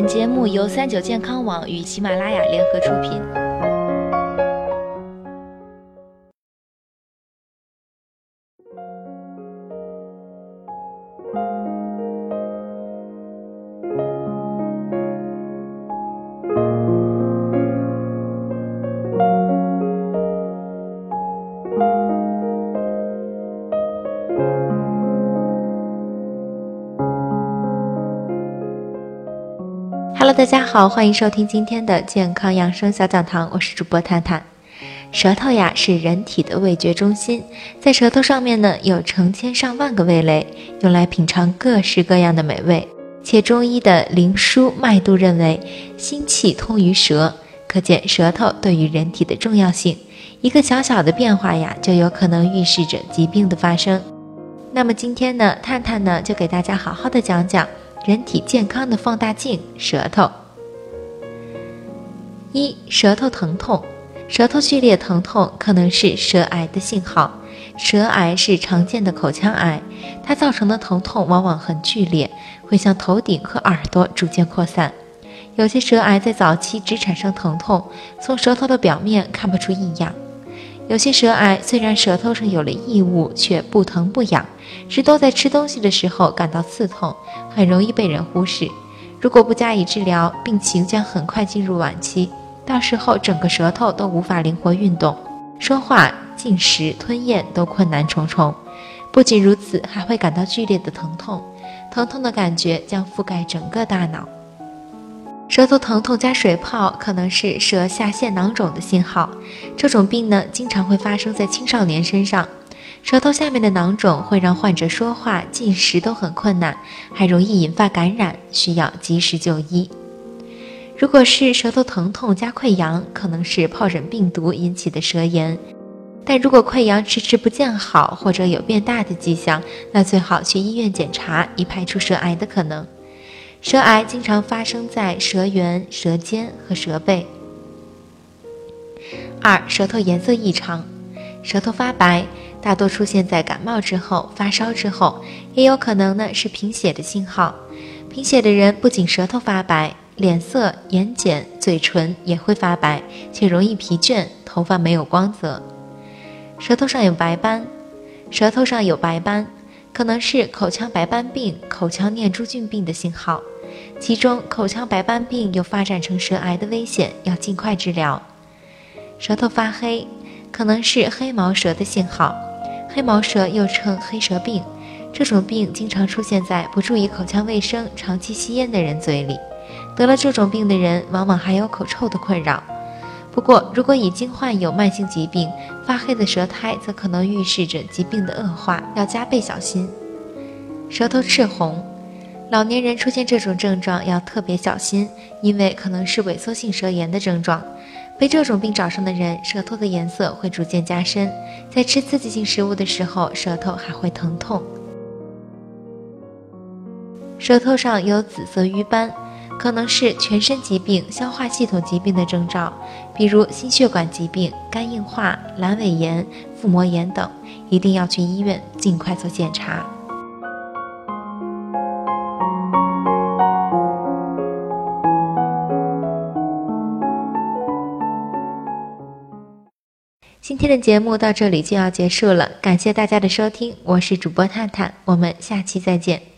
本节目由三九健康网与喜马拉雅联合出品。大家好，欢迎收听今天的健康养生小讲堂，我是主播探探。舌头呀是人体的味觉中心，在舌头上面呢有成千上万个味蕾，用来品尝各式各样的美味。且中医的灵枢脉度认为，心气通于舌，可见舌头对于人体的重要性。一个小小的变化呀，就有可能预示着疾病的发生。那么今天呢，探探呢就给大家好好的讲讲。人体健康的放大镜——舌头。一、舌头疼痛，舌头剧烈疼痛可能是舌癌的信号。舌癌是常见的口腔癌，它造成的疼痛往往很剧烈，会向头顶和耳朵逐渐扩散。有些舌癌在早期只产生疼痛，从舌头的表面看不出异样。有些舌癌虽然舌头上有了异物，却不疼不痒，只多在吃东西的时候感到刺痛，很容易被人忽视。如果不加以治疗，病情将很快进入晚期，到时候整个舌头都无法灵活运动，说话、进食、吞咽都困难重重。不仅如此，还会感到剧烈的疼痛，疼痛的感觉将覆盖整个大脑。舌头疼痛加水泡可能是舌下腺囊肿的信号。这种病呢，经常会发生在青少年身上。舌头下面的囊肿会让患者说话、进食都很困难，还容易引发感染，需要及时就医。如果是舌头疼痛加溃疡，可能是疱疹病毒引起的舌炎。但如果溃疡迟迟不见好，或者有变大的迹象，那最好去医院检查，以排除舌癌的可能。舌癌经常发生在舌缘、舌尖和舌背。二、舌头颜色异常，舌头发白，大多出现在感冒之后、发烧之后，也有可能呢是贫血的信号。贫血的人不仅舌头发白，脸色、眼睑、嘴唇也会发白，且容易疲倦，头发没有光泽。舌头上有白斑，舌头上有白斑。可能是口腔白斑病、口腔念珠菌病的信号，其中口腔白斑病有发展成舌癌的危险，要尽快治疗。舌头发黑，可能是黑毛舌的信号。黑毛舌又称黑舌病，这种病经常出现在不注意口腔卫生、长期吸烟的人嘴里。得了这种病的人，往往还有口臭的困扰。不过，如果已经患有慢性疾病，发黑的舌苔则可能预示着疾病的恶化，要加倍小心。舌头赤红，老年人出现这种症状要特别小心，因为可能是萎缩性舌炎的症状。被这种病找上的人，舌头的颜色会逐渐加深，在吃刺激性食物的时候，舌头还会疼痛。舌头上有紫色瘀斑。可能是全身疾病、消化系统疾病的征兆，比如心血管疾病、肝硬化、阑尾炎、腹膜炎等，一定要去医院尽快做检查。今天的节目到这里就要结束了，感谢大家的收听，我是主播探探，我们下期再见。